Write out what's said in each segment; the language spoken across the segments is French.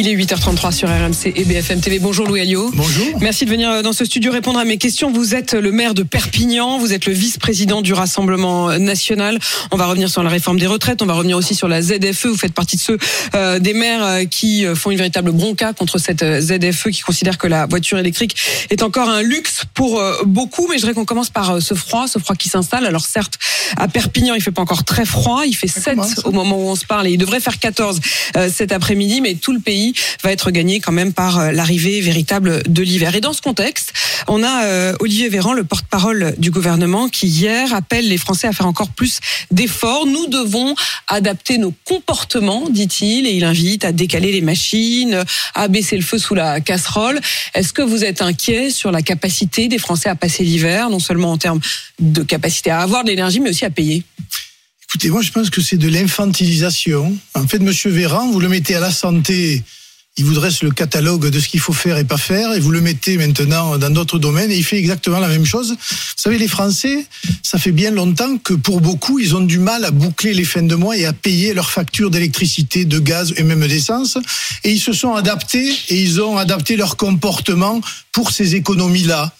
Il est 8h33 sur RMC et BFM TV. Bonjour Louis Alliot. Bonjour. Merci de venir dans ce studio répondre à mes questions. Vous êtes le maire de Perpignan, vous êtes le vice-président du Rassemblement national. On va revenir sur la réforme des retraites, on va revenir aussi sur la ZFE. Vous faites partie de ceux euh, des maires euh, qui font une véritable bronca contre cette euh, ZFE, qui considèrent que la voiture électrique est encore un luxe pour euh, beaucoup. Mais je voudrais qu'on commence par euh, ce froid, ce froid qui s'installe. Alors certes, à Perpignan, il fait pas encore très froid, il fait 7 commence. au moment où on se parle et il devrait faire 14 euh, cet après-midi, mais tout le pays va être gagné quand même par euh, l'arrivée véritable de l'hiver. Et dans ce contexte, on a euh, Olivier Véran, le porte-parole du gouvernement, qui hier appelle les Français à faire encore plus d'efforts. Nous devons adapter nos comportements, dit-il, et il invite à décaler les machines, à baisser le feu sous la casserole. Est-ce que vous êtes inquiet sur la capacité des Français à passer l'hiver, non seulement en termes de capacité à avoir de l'énergie, mais aussi à payer? Écoutez, moi je pense que c'est de l'infantilisation. En fait, Monsieur Véran, vous le mettez à la santé, il vous dresse le catalogue de ce qu'il faut faire et pas faire, et vous le mettez maintenant dans d'autres domaines, et il fait exactement la même chose. Vous savez, les Français, ça fait bien longtemps que pour beaucoup, ils ont du mal à boucler les fins de mois et à payer leurs factures d'électricité, de gaz et même d'essence, et ils se sont adaptés, et ils ont adapté leur comportement pour ces économies-là.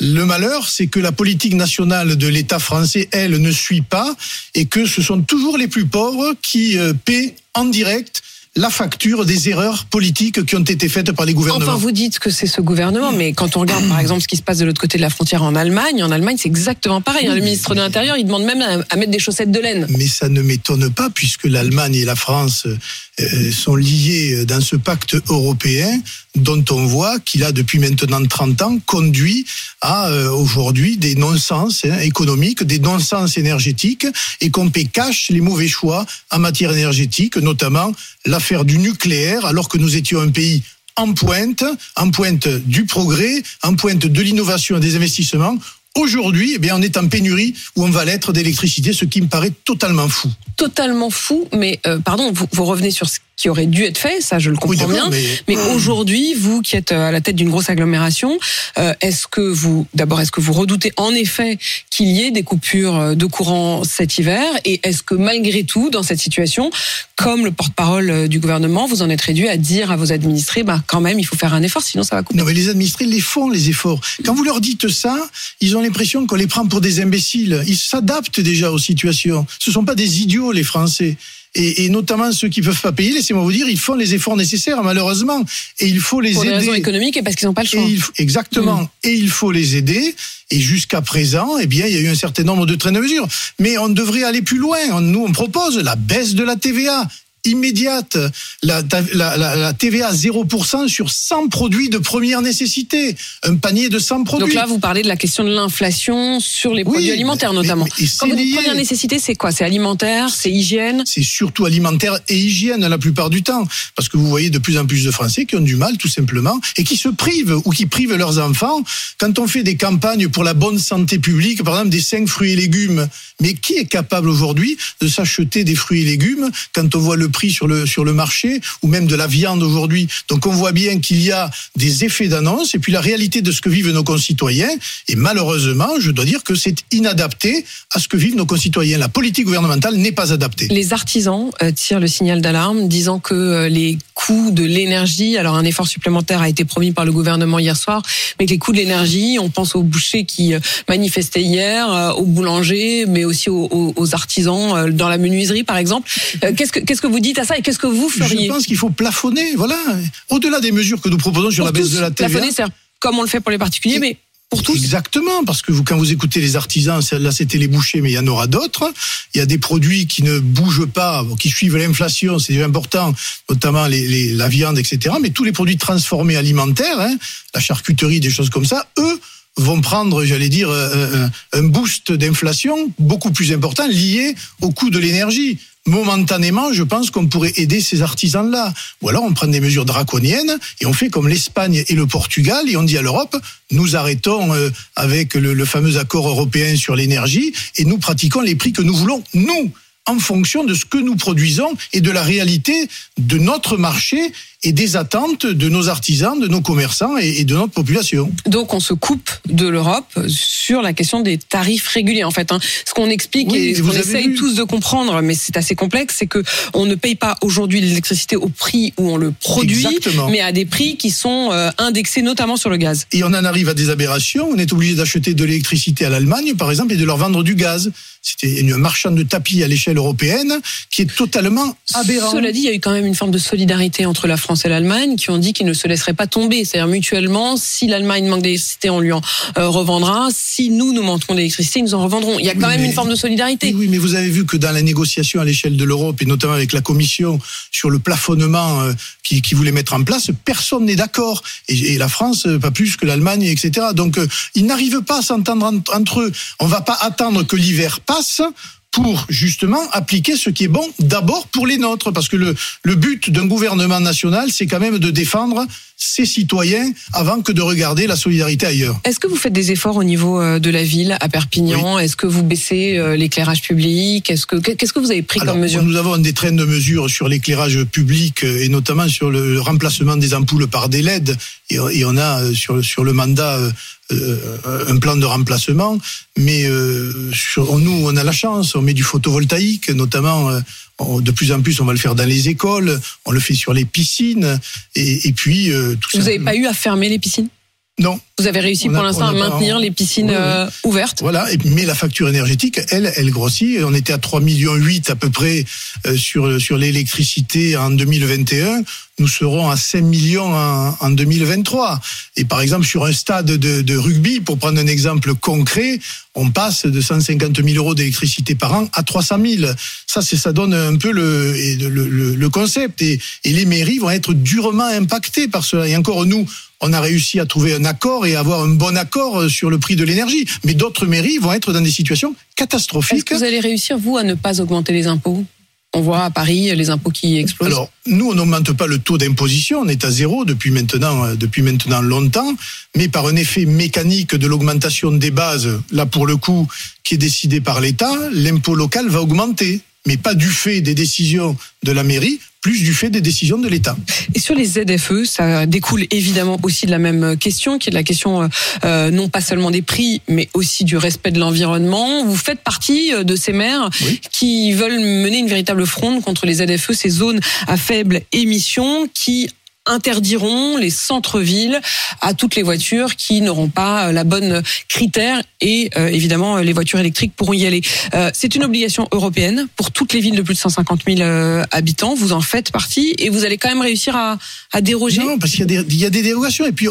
Le malheur, c'est que la politique nationale de l'État français, elle, ne suit pas et que ce sont toujours les plus pauvres qui euh, paient en direct la facture des erreurs politiques qui ont été faites par les gouvernements. Enfin, vous dites que c'est ce gouvernement, mais quand on regarde par exemple ce qui se passe de l'autre côté de la frontière en Allemagne, en Allemagne c'est exactement pareil. hein. Le ministre de l'Intérieur, il demande même à, à mettre des chaussettes de laine. Mais ça ne m'étonne pas puisque l'Allemagne et la France euh, sont liés dans ce pacte européen dont on voit qu'il a depuis maintenant 30 ans conduit à euh, aujourd'hui des non-sens hein, économiques, des non-sens énergétiques et qu'on paie cash les mauvais choix en matière énergétique, notamment l'affaire du nucléaire alors que nous étions un pays en pointe, en pointe du progrès, en pointe de l'innovation et des investissements. Aujourd'hui, eh bien, on est en pénurie où on va l'être d'électricité, ce qui me paraît totalement fou. Totalement fou, mais euh, pardon, vous, vous revenez sur ce qui aurait dû être fait, ça je le comprends bien. mais- Mais aujourd'hui, vous qui êtes euh, à la tête d'une grosse agglomération, euh, est-ce que vous, d'abord, est-ce que vous redoutez en effet qu'il y ait des coupures euh, de courant cet hiver? Et est-ce que malgré tout, dans cette situation, comme le porte-parole du gouvernement, vous en êtes réduit à dire à vos administrés, bah quand même, il faut faire un effort, sinon ça va couper? Non, mais les administrés les font, les efforts. Quand vous leur dites ça, ils ont l'impression qu'on les prend pour des imbéciles. Ils s'adaptent déjà aux situations. Ce sont pas des idiots, les Français. Et, et notamment ceux qui peuvent pas payer, laissez-moi vous dire, ils font les efforts nécessaires, malheureusement. Et il faut les Pour des aider. raisons économiques et parce qu'ils n'ont pas le Et choix. il exactement. Mm. Et il faut les aider. Et jusqu'à présent, eh bien, il y a eu un certain nombre de trains de mesures. Mais on devrait aller plus loin. On- Nous, on propose la baisse de la TVA immédiate, la, la, la, la TVA 0% sur 100 produits de première nécessité, un panier de 100 produits. Donc là, vous parlez de la question de l'inflation sur les Oui, produits alimentaires mais- notamment. mais- c'est Quand vous dites première nécessité, c'est quoi? C'est alimentaire, c'est hygiène? C'est surtout alimentaire et hygiène la plupart du temps. Parce que vous voyez de plus en plus de Français qui ont du mal, tout simplement, et qui se privent ou qui privent leurs enfants. Quand on fait des campagnes pour la bonne santé publique, par exemple des 5 fruits et légumes, mais qui est capable aujourd'hui de s'acheter des fruits et légumes quand on voit le prix sur le, sur le marché, ou même de la viande aujourd'hui Donc on voit bien qu'il y a des effets d'annonce, et puis la réalité de ce que vivent nos concitoyens, et malheureusement, je dois dire que c'est inadapté à ce que vivent nos concitoyens. La politique gouvernementale n'est pas adaptée. Les artisans euh, tirent le signal d'alarme, disant que euh, les coûts de l'énergie, alors un effort supplémentaire a été promis par le gouvernement hier soir, mais que les coûts de l'énergie, on pense aux bouchers qui euh, manifestaient hier, aux boulangers, mais aussi aux, aux- artisans dans la menuiserie, par exemple. Qu'est-ce que qu'est-ce que vous dites à ça et qu'est-ce que vous feriez Je pense qu'il faut plafonner, voilà. Au-delà des mesures que nous proposons sur Pour la baisse tous, de la TVA. plafonner, c'est comme on le fait pour les particuliers, mais pour tous. Exactement, parce que vous, quand vous écoutez les artisans, là c'était les bouchers, mais il y en aura d'autres. Il y a des produits qui ne bougent pas, qui suivent l'inflation, c'est important, notamment les, les- la viande, etc. Mais tous les produits transformés alimentaires, hein, la charcuterie, des choses comme ça, eux vont prendre, j'allais dire, euh, un un boost d'inflation beaucoup plus important lié au coût de l'énergie. Momentanément, je pense qu'on pourrait aider ces artisans-là. Ou alors on prend des mesures draconiennes et on fait comme l'Espagne et le Portugal et on dit à l'Europe, nous arrêtons euh, avec le fameux accord européen sur l'énergie et nous pratiquons les prix que nous voulons, nous. en fonction de ce que nous produisons et de la réalité de notre marché et des attentes de nos artisans, de nos commerçants et, de notre population. Donc on se coupe de l'Europe sur la question des tarifs réguliers en fait. Hein. Ce qu'on explique et ce qu'on essaye tous de comprendre, mais c'est assez complexe, c'est que on ne paye pas aujourd'hui l'électricité au prix où on le produit, mais à des prix qui sont euh, indexés notamment sur le gaz. Et on en arrive à des aberrations. On est obligé d'acheter de l'électricité à l'Allemagne, par exemple, et de leur vendre du gaz. C'était une marchand de tapis à l'échelle européenne qui est totalement aberrant. Cela dit, il y a eu quand même une forme de solidarité entre la France et l'Allemagne qui ont dit qu'ils ne se laisseraient pas tomber. C'est-à-dire mutuellement, si l'Allemagne manque d'électricité, on lui en euh, revendra. Si nous, nous manquons d'électricité, ils nous en revendront. Il y a quand même une forme de solidarité. Oui, mais vous avez vu que dans la négociation à l'échelle de l'Europe et notamment avec la Commission sur le plafonnement euh, qui, qui voulait mettre en place, personne n'est d'accord. Et, la France, euh, pas plus que l'Allemagne, etc. Donc, ils n'arrivent pas à s'entendre entre eux. On va pas attendre que l'hiver passe pour justement appliquer ce qui est bon d'abord pour les nôtres. Parce que le, but d'un gouvernement national, c'est quand même de défendre ses citoyens avant que de regarder la solidarité ailleurs. Est-ce que vous faites des efforts au niveau euh, de la ville à Perpignan? Est-ce que vous baissez euh, l'éclairage public? Est-ce que qu'est-ce que vous avez pris comme mesure? Nous avons des trains de mesures sur l'éclairage public euh, et notamment sur le remplacement des ampoules par des LED. Et on a sur sur le mandat un plan de remplacement, mais sur, nous, on a la chance, on met du photovoltaïque, notamment de plus en plus, on va le faire dans les écoles, on le fait sur les piscines, et, puis euh, tout Vous n'avez pas eu à fermer les piscines? Non. Vous avez réussi pour l'instant à maintenir les piscines euh, ouvertes. Voilà, mais la facture énergétique, elle, elle grossit. On était à 3 millions 8 à peu près euh, sur sur l'électricité en 2021. Nous serons à 5 millions en, en, 2023. Et par exemple, sur un stade de, de, rugby, pour prendre un exemple concret, on passe de 150 000 euros d'électricité par an à 300 000. Ça, c'est ça donne un peu le, le, le concept. Et, et les mairies vont être durement impactées par cela. Et encore, nous, on a réussi à trouver un accord et avoir un bon accord euh, sur le prix de l'énergie. Mais d'autres mairies vont être dans des situations catastrophiques. Est-ce que vous allez réussir, vous, à ne pas augmenter les impôts? On voit à Paris les impôts qui explosent. Alors, nous, on n'augmente pas le taux d'imposition, on est à zéro depuis maintenant, euh, depuis maintenant longtemps, mais par un effet mécanique de l'augmentation des bases, là pour le coup, qui est décidé par l'État, l'impôt local va augmenter, mais pas du fait des décisions de la mairie, plus du fait des décisions de l'État. Et sur les ZFE, ça découle évidemment aussi de la même question, qui est de la question euh, euh, non pas seulement des prix, mais aussi du respect de l'environnement. Vous faites partie euh, de ces maires qui veulent mener une véritable fronde contre les ZFE, ces zones à faible émission, qui interdiront les centres-villes à toutes les voitures qui n'auront pas euh, la bonne critère et euh, évidemment les voitures électriques pourront y aller. Euh, c'est une obligation européenne pour toutes les villes de plus de 150 000 habitants. Vous en faites partie et vous allez quand même réussir à, à déroger. Non, parce qu'il y, y a des dérogations et puis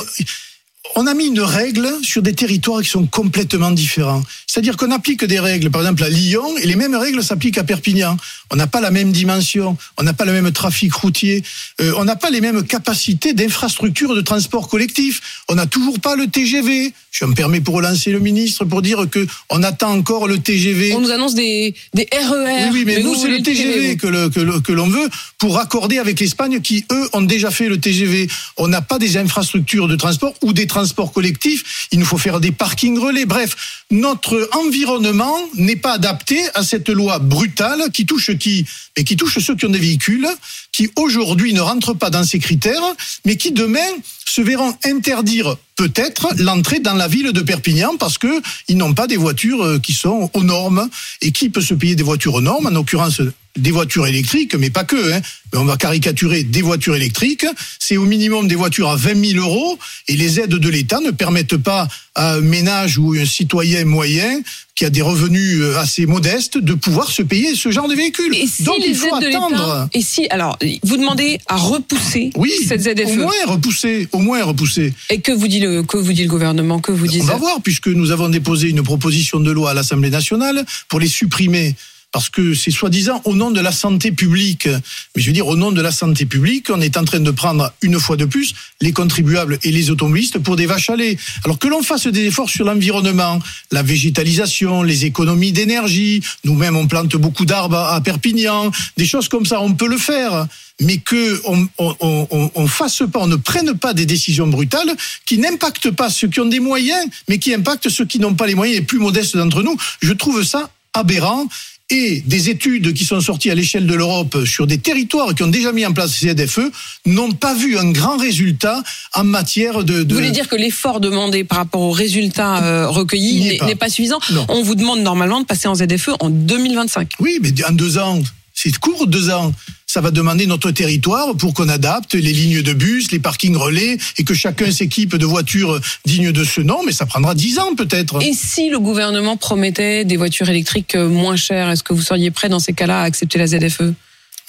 on a mis une règle sur des territoires qui sont complètement différents. C'est-à-dire qu'on applique des règles, par exemple à Lyon, et les mêmes règles s'appliquent à Perpignan. On n'a pas la même dimension, on n'a pas le même trafic routier, euh, on n'a pas les mêmes capacités d'infrastructure de transport collectif. On n'a toujours pas le TGV. Je me permets pour relancer le ministre pour dire que on attend encore le TGV. On nous annonce des, des RER. Oui, mais, nous, c'est le TGV, que, le, que, l'on veut pour raccorder avec l'Espagne qui, eux, ont déjà fait le TGV. On n'a pas des infrastructures de transport ou des transports collectifs. Il nous faut faire des parkings relais. Bref, notre environnement n'est pas adapté à cette loi brutale qui touche qui Et qui touche ceux qui ont des véhicules, qui aujourd'hui ne rentrent pas dans ces critères, mais qui demain se verront interdire peut-être l'entrée dans la ville de Perpignan parce que ils n'ont pas des voitures euh, qui sont aux normes. Et qui peut se payer des voitures aux normes? En l'occurrence, des voitures électriques, mais pas que. Hein. On va caricaturer des voitures électriques. C'est au minimum des voitures à 20 000 euros et les aides de l'État ne permettent pas à un ménage ou un citoyen moyen qui a des revenus euh, assez modestes de pouvoir se payer ce genre de véhicule. Et si Donc il faut attendre. Et si alors vous demandez à repousser oui, cette ZFE Au moins repousser, au moins repousser. Et que vous dit le que vous dit le gouvernement, que vous dit On va voir puisque nous avons déposé une proposition de loi à l'Assemblée nationale pour les supprimer parce que c'est soi-disant au nom de la santé publique. Mais je veux dire, au nom de la santé publique, on est en train de prendre une fois de plus les contribuables et les automobilistes pour des vaches à lait. Alors que l'on fasse des efforts sur l'environnement, la végétalisation, les économies d'énergie, nous-mêmes on plante beaucoup d'arbres à Perpignan, des choses comme ça, on peut le faire mais que on, on, on, fasse pas, on ne prenne pas des décisions brutales qui n'impactent pas ceux qui ont des moyens, mais qui impactent ceux qui n'ont pas les moyens, les plus modestes d'entre nous. Je trouve ça aberrant et des études qui sont sorties à l'échelle de l'Europe sur des territoires qui ont déjà mis en place ces ZFE n'ont pas vu un grand résultat en matière de. de... Vous voulez dire que l'effort demandé par rapport aux résultats euh, recueillis n'est pas. suffisant Non. On vous demande normalement de passer en ZFE en 2025. Oui, mais en deux ans, c'est court, deux ans. Ça va demander notre territoire pour qu'on adapte les lignes de bus, les parkings relais et que chacun s'équipe de voitures dignes de ce nom, mais ça prendra dix ans peut-être. Et si le gouvernement promettait des voitures électriques euh, moins chères, est-ce que vous seriez prêt dans ces cas-là à accepter la ZFE?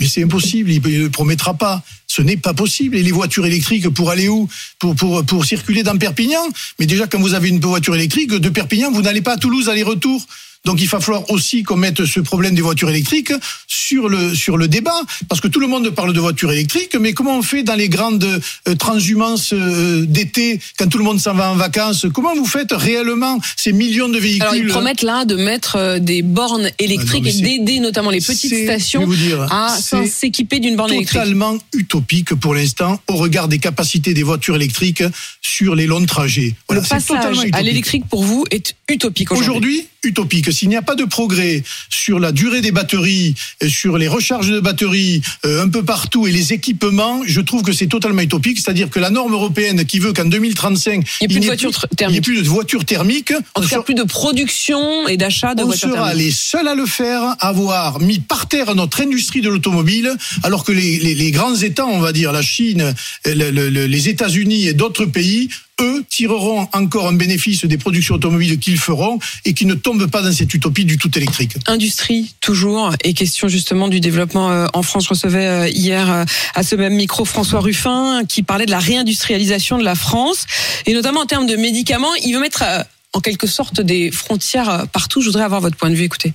Mais c'est impossible, il ne le promettra pas. Ce n'est pas possible. Et les voitures électriques, pour aller où? Pour, pour, pour circuler dans Perpignan? Mais déjà, quand vous avez une voiture électrique, de Perpignan, vous n'allez pas à Toulouse aller-retour. Donc il va falloir aussi qu'on mette ce problème des voitures électriques sur le sur le débat, parce que tout le monde parle de voitures électriques, mais comment on fait dans les grandes euh, transhumances euh, d'été, quand tout le monde s'en va en vacances? Comment vous faites réellement ces millions de véhicules? Alors ils promettent là de mettre euh, des bornes électriques Ah non, mais et d'aider notamment les petites stations dire, à s'équiper d'une borne électrique. totalement utopique pour l'instant au regard des capacités des voitures électriques sur les longs trajets. Voilà, le passage à l'électrique pour vous est utopique aujourd'hui. Aujourd'hui, utopique. S'il n'y a pas de progrès sur la durée des batteries, euh, sur les recharges de batteries euh, un peu partout et les équipements, je trouve que c'est totalement utopique. C'est-à-dire que la norme européenne qui veut qu'en 2035, Il y ait plus de n'y ait voitures plus- tr- il n'y ait thermiques. plus de voitures thermiques, En on tout cas, sera- plus de production et d'achat de on voitures sera thermiques. les seuls à le faire, avoir mis par terre notre industrie de l'automobile, alors que les, les- les grands États, on va dire la Chine, le- le- le- les États-Unis et d'autres pays, eux tireront encore un bénéfice des productions automobiles qu'ils feront et qui ne tombent pas dans cette utopie du tout électrique. Industrie, toujours, et question justement du développement euh, en France. Je recevais euh, hier euh, à ce même micro François Ruffin qui parlait de la réindustrialisation de la France, et notamment en termes de médicaments. Il veut mettre en quelque sorte des frontières partout. Je voudrais avoir votre point de vue, écoutez.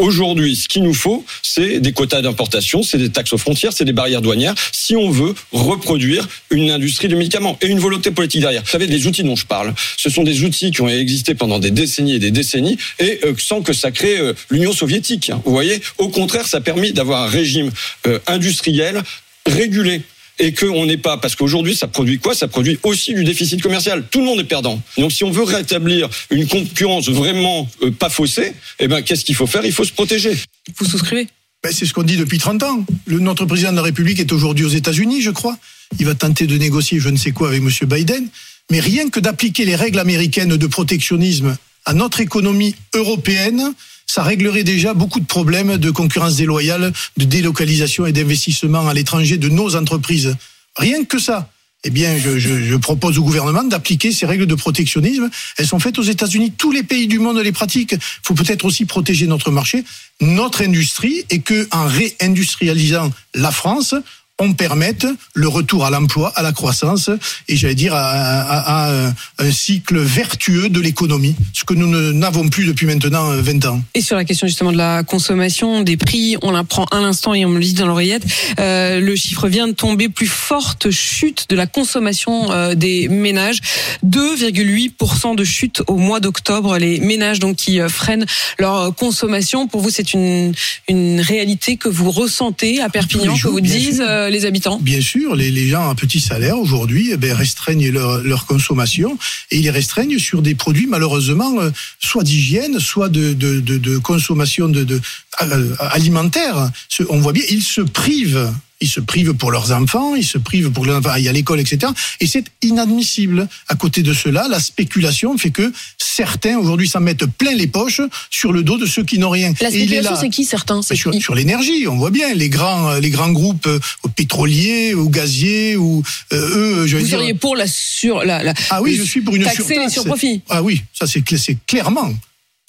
Aujourd'hui, ce qu'il nous faut, c'est des quotas d'importation, c'est des taxes aux frontières, c'est des barrières douanières, si on veut reproduire une industrie du médicament et une volonté politique derrière. Vous savez, les outils dont je parle, ce sont des outils qui ont existé pendant des décennies et des décennies, et euh, sans que ça crée euh, l'Union soviétique. Vous voyez, au contraire, ça a permis d'avoir un régime euh, industriel régulé et qu'on n'est pas, parce qu'aujourd'hui, ça produit quoi? Ça produit aussi du déficit commercial. Tout le monde est perdant. Donc, si on veut rétablir une concurrence vraiment euh, pas faussée, eh ben, qu'est-ce qu'il faut faire? Il faut se protéger. Vous souscrivez Ben, c'est ce qu'on dit depuis 30 ans. Le, notre président de la République est aujourd'hui aux États-Unis, je crois. Il va tenter de négocier je ne sais quoi avec M. Biden. Mais rien que d'appliquer les règles américaines de protectionnisme à notre économie européenne, ça réglerait déjà beaucoup de problèmes de concurrence déloyale, de délocalisation et d'investissement à l'étranger de nos entreprises. Rien que ça. Eh bien, je, propose au gouvernement d'appliquer ces règles de protectionnisme. Elles sont faites aux États-Unis. Tous les pays du monde les pratiquent. Il faut peut-être aussi protéger notre marché, notre industrie, et que, en réindustrialisant la France, on permette le retour à l'emploi, à la croissance, et j'allais dire à, à- à un- un cycle vertueux de l'économie, ce que nous n'avons plus depuis maintenant euh, 20 ans. Et sur la question justement de la consommation, des prix, on l'apprend à l'instant et on me le dit dans l'oreillette, euh, le chiffre vient de tomber, plus forte chute de la consommation euh, des ménages, 2,8% de chute au mois d'octobre, les ménages donc qui euh, freinent leur euh, consommation. Pour vous, c'est une, une réalité que vous ressentez à Perpignan, que vous disent euh, les habitants Bien sûr, les, gens à petit salaire aujourd'hui eh ben, restreignent leur, consommation et ils les restreignent sur des produits malheureusement euh, soit d'hygiène, soit de, de, consommation de, euh, alimentaire. On voit bien, ils se privent. Ils se privent pour leurs enfants, ils se privent pour leurs enfants à l'école, etc. Et c'est inadmissible. À côté de cela, la spéculation fait que certains aujourd'hui s'en mettent plein les poches sur le dos de ceux qui n'ont rien. La spéculation, c'est qui certains sur, qui sur l'énergie, on voit bien les grands, les grands groupes euh, pétroliers ou gaziers ou euh, eux, je vais Vous dire. seriez pour la sur la, la Ah oui, je suis pour une taxer les surtaxe. surprofits. Ah oui, ça c'est clairement.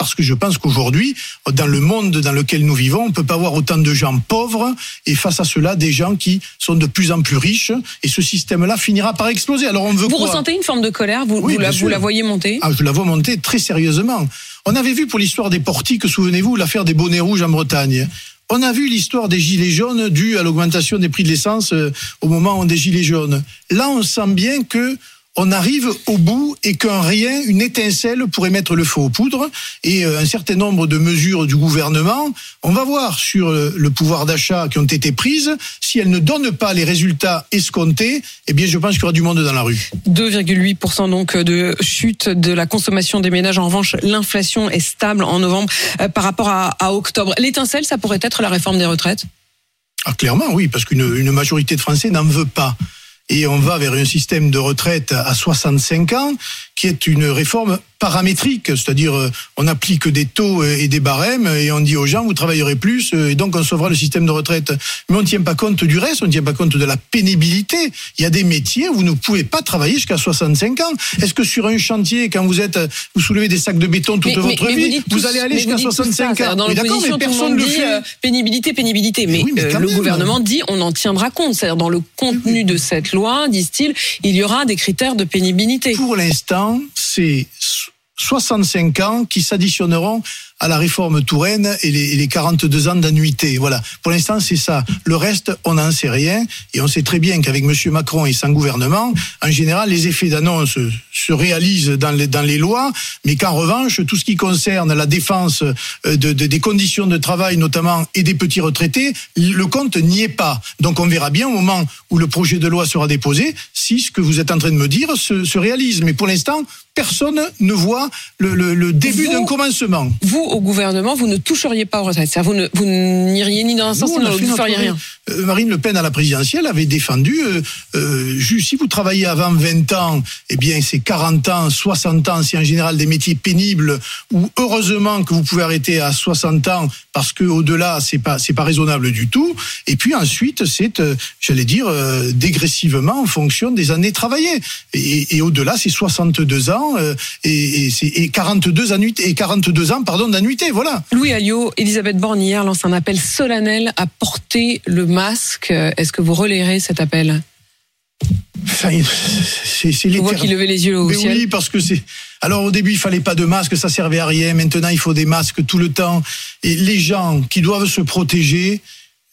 Parce que je pense qu'aujourd'hui, dans le monde dans lequel nous vivons, on peut pas avoir autant de gens pauvres et face à cela, des gens qui sont de plus en plus riches. Et ce système-là finira par exploser. Alors on veut Vous quoi ressentez une forme de colère Vous, Oui, vous, la, bien vous sûr. la voyez monter Ah, je la vois monter très sérieusement. On avait vu pour l'histoire des portiques, souvenez-vous, l'affaire des bonnets rouges en Bretagne. On a vu l'histoire des gilets jaunes due à l'augmentation des prix de l'essence euh, au moment des gilets jaunes. Là, on sent bien que on arrive au bout et qu'un rien, une étincelle pourrait mettre le feu aux poudres et euh, un certain nombre de mesures du gouvernement, on va voir sur euh, le pouvoir d'achat qui ont été prises, si elles ne donnent pas les résultats escomptés, eh bien je pense qu'il y aura du monde dans la rue. 2,8% donc de chute de la consommation des ménages. En revanche, l'inflation est stable en novembre euh, par rapport à, à octobre. L'étincelle, ça pourrait être la réforme des retraites? Ah, clairement, oui, parce qu'une une majorité de Français n'en veut pas. Et on va vers un système de retraite à 65 ans, qui est une réforme paramétrique, c'est-à-dire euh, on applique des taux et des barèmes et on dit aux gens vous travaillerez plus euh, et donc on sauvera le système de retraite. Mais on ne tient pas compte du reste, on ne tient pas compte de la pénibilité. Il y a des métiers où vous ne pouvez pas travailler jusqu'à 65 ans. Est-ce que sur un chantier, quand vous êtes, vous soulevez des sacs de béton toute Mais- votre mais- mais vie, vous, tous- allez aller jusqu'à dites tout 65 ça, ans Dans l'opposition, mais personne ne fait. euh, pénibilité, pénibilité. Mais, oui, euh, le même. gouvernement dit on en tiendra compte. C'est-à-dire dans le contenu de cette loi, disent-ils, il y aura des critères de pénibilité. Pour l'instant, c'est 65 ans qui s'additionneront à la réforme Touraine et les, et les 42 ans d'annuité. Voilà. Pour l'instant, c'est ça. Le reste, on n'en sait rien. Et on sait très bien qu'avec M. Macron et son gouvernement, en général, les effets d'annonce se réalisent dans les, dans les lois, mais qu'en revanche, tout ce qui concerne la défense euh, de, de- des conditions de travail, notamment, et des petits retraités, le compte n'y est pas. Donc on verra bien au moment où le projet de loi sera déposé si ce que vous êtes en train de me dire se, se réalise. Mais pour l'instant, personne ne voit le, le- le début d'un commencement. Vous, au gouvernement, vous ne toucheriez pas aux retraites. Vous ne- vous n'iriez ni dans un sens ni dans l'autre. Vous notre feriez rien. Euh, Marine Le Pen à la présidentielle avait défendu, euh, euh, si vous travaillez avant 20 ans, eh bien c'est 40 ans, 60 ans, c'est en général des métiers pénibles où heureusement que vous pouvez arrêter à 60 ans parce que au-delà c'est pas c'est pas raisonnable du tout. Et puis ensuite c'est, euh, j'allais dire, dégressivement en fonction des années travaillées. Et, et au-delà c'est 62 ans et, et, c'est- et 42 annuités et 42 ans pardon Voilà. Louis Alliot, Elisabeth Borne hier lance un appel solennel à porter le masque. Est-ce que vous relayerez cet appel? C'est l'éternel- qu'il levait les yeux au Mais ciel. oui, parce que c'est. Alors au début, il fallait pas de masque, ça servait à rien. Maintenant, il faut des masques tout le temps. Et les gens qui doivent se protéger.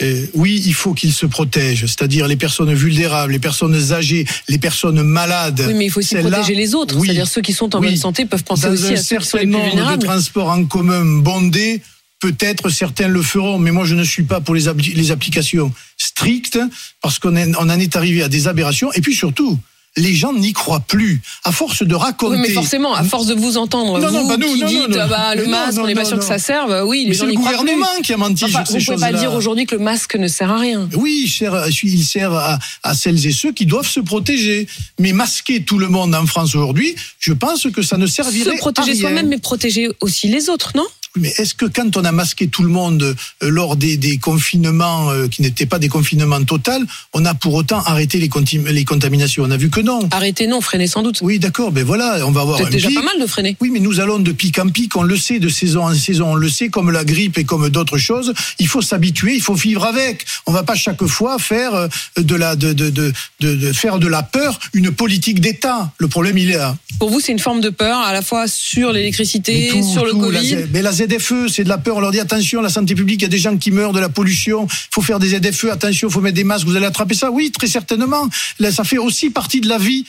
Euh, oui, il faut qu'ils se protègent, c'est-à-dire les personnes vulnérables, les personnes âgées, les personnes malades. Oui, mais il faut aussi protéger les autres. oui. C'est-à-dire ceux qui sont en Oui. bonne santé peuvent penser Dans aussi un à ceux qui sont les plus nombre de vulnérables. transports en commun bondés, peut-être certains le feront, mais moi je ne suis pas pour les, appli- les applications strictes, parce qu'on on en est arrivé à des aberrations, et puis surtout, les gens n'y croient plus. À force de raconter... Oui, mais forcément, à force de vous entendre, Non, non, vous pas nous, qui non, non, dites non. ah bah, le masque, on n'est pas sûr que ça serve, oui, les Mais gens c'est le n'y croient plus. gouvernement qui a menti Enfin, sur ces pouvez pas choses-là. dire aujourd'hui que le masque ne sert à rien. Oui, il sert, il sert à, à celles et ceux qui doivent se protéger. Mais masquer tout le monde en France aujourd'hui, je pense que ça ne servirait Se protéger à rien. soi-même, mais protéger aussi les autres, non? Mais est-ce que quand on a masqué tout le monde euh, lors des, des confinements euh, qui n'étaient pas des confinements totaux, on a pour autant arrêté les, contaminations? On a vu que non. Arrêtez, non, freinez sans doute. Oui, d'accord, ben voilà, on va avoir C'est déjà pic. pas mal de freiner. Oui, mais nous allons de pic en pic, on le sait, de saison en saison, on le sait, comme la grippe et comme d'autres choses. Il faut s'habituer, il faut vivre avec. On va pas chaque fois faire euh, de la, de, de, de, de, de faire de la peur une politique d'État. Le problème, il est là. Pour vous, c'est une forme de peur, à la fois sur l'électricité, Mais sur le tout, Covid. Mais la ZFE, c'est de la peur. On leur dit attention, la santé publique, il y a des gens qui meurent de la pollution. Il faut faire des ZFE, attention, il faut mettre des masques, vous allez attraper ça. Oui, très certainement. Là, ça fait aussi partie de la vie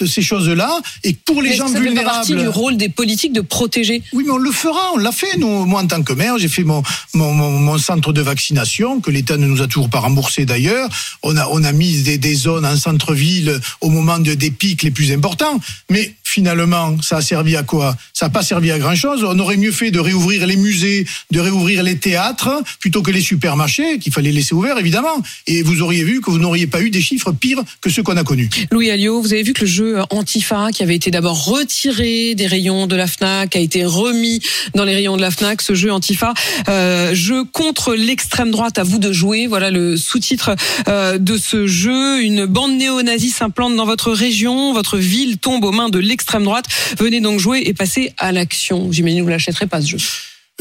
de ces choses-là. Et pour les Mais gens ça fait pas partie vulnérables. du rôle des politiques de protéger. Oui, mais on le fera, on l'a fait. Nous, moi, en tant que maire, j'ai fait mon, mon, mon, mon centre de vaccination, que l'État ne nous a toujours pas remboursé d'ailleurs. On a, on a mis des, des zones en centre-ville au moment de, des pics les plus importants. Mais finalement, ça a servi à quoi? Ça n'a pas servi à grand-chose. On aurait mieux fait de réouvrir les musées, de réouvrir les théâtres, plutôt que les supermarchés, qu'il fallait laisser ouverts, évidemment. Et vous auriez vu que vous n'auriez pas eu des chiffres pires que ceux qu'on a connus. Louis Alliot, vous avez vu que le jeu Antifa, qui avait été d'abord retiré des rayons de la FNAC, a été remis dans les rayons de la FNAC, ce jeu Antifa, euh, jeu contre l'extrême droite, à vous de jouer. Voilà le sous-titre euh, de ce jeu. Une bande néo-nazie s'implante dans votre région, votre ville tombe aux mains de l'extrême droite. Venez donc jouer et passer à l'action. J'imagine que vous l'achèterez pas ce jeu.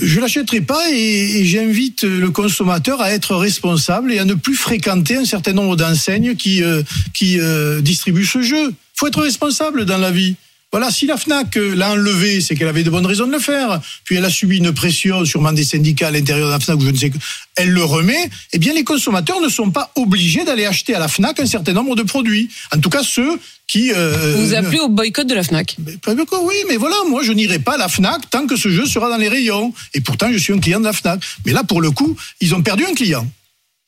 Je l'achèterai pas et, et j'invite le consommateur à être responsable et à ne plus fréquenter un certain nombre d'enseignes qui, euh, qui euh, distribuent ce jeu. faut être responsable dans la vie. Voilà, si la FNAC l'a enlevé, c'est qu'elle avait de bonnes raisons de le faire. Puis elle a subi une pression, sûrement des syndicats à l'intérieur de la FNAC, ou je ne sais que. Elle le remet. Eh bien, les consommateurs ne sont pas obligés d'aller acheter à la FNAC un certain nombre de produits. En tout cas, ceux qui. Euh, Vous appelez au boycott de la FNAC mais, quoi, oui, mais voilà, moi je n'irai pas à la FNAC tant que ce jeu sera dans les rayons. Et pourtant, je suis un client de la FNAC. Mais là, pour le coup, ils ont perdu un client.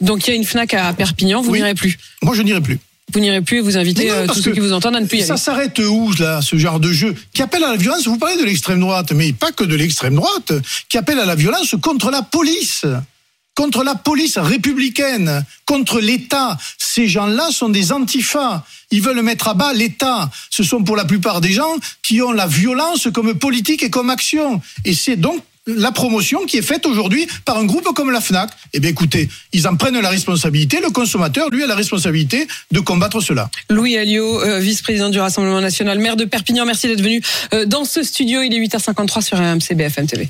Donc il y a une FNAC à Perpignan, vous Oui. n'irez plus. Moi, je n'irai plus. Vous n'irez plus et vous invitez non, euh, tous ceux qui vous entendent à ne plus y Ça aller. s'arrête où, là, ce genre de jeu? Qui appelle à la violence Vous parlez de l'extrême droite, mais pas que de l'extrême droite, qui appelle à la violence contre la police? Contre la police républicaine, contre l'État. Ces gens-là sont des antifas. Ils veulent mettre à bas l'État. Ce sont pour la plupart des gens qui ont la violence comme politique et comme action. Et c'est donc la promotion qui est faite aujourd'hui par un groupe comme la FNAC. Eh bien écoutez, ils en prennent la responsabilité. Le consommateur, lui, a la responsabilité de combattre cela. Louis Alliot, euh, vice-président du Rassemblement national, maire de Perpignan, merci d'être venu euh, dans ce studio. Il est 8h53 sur RMC BFM TV.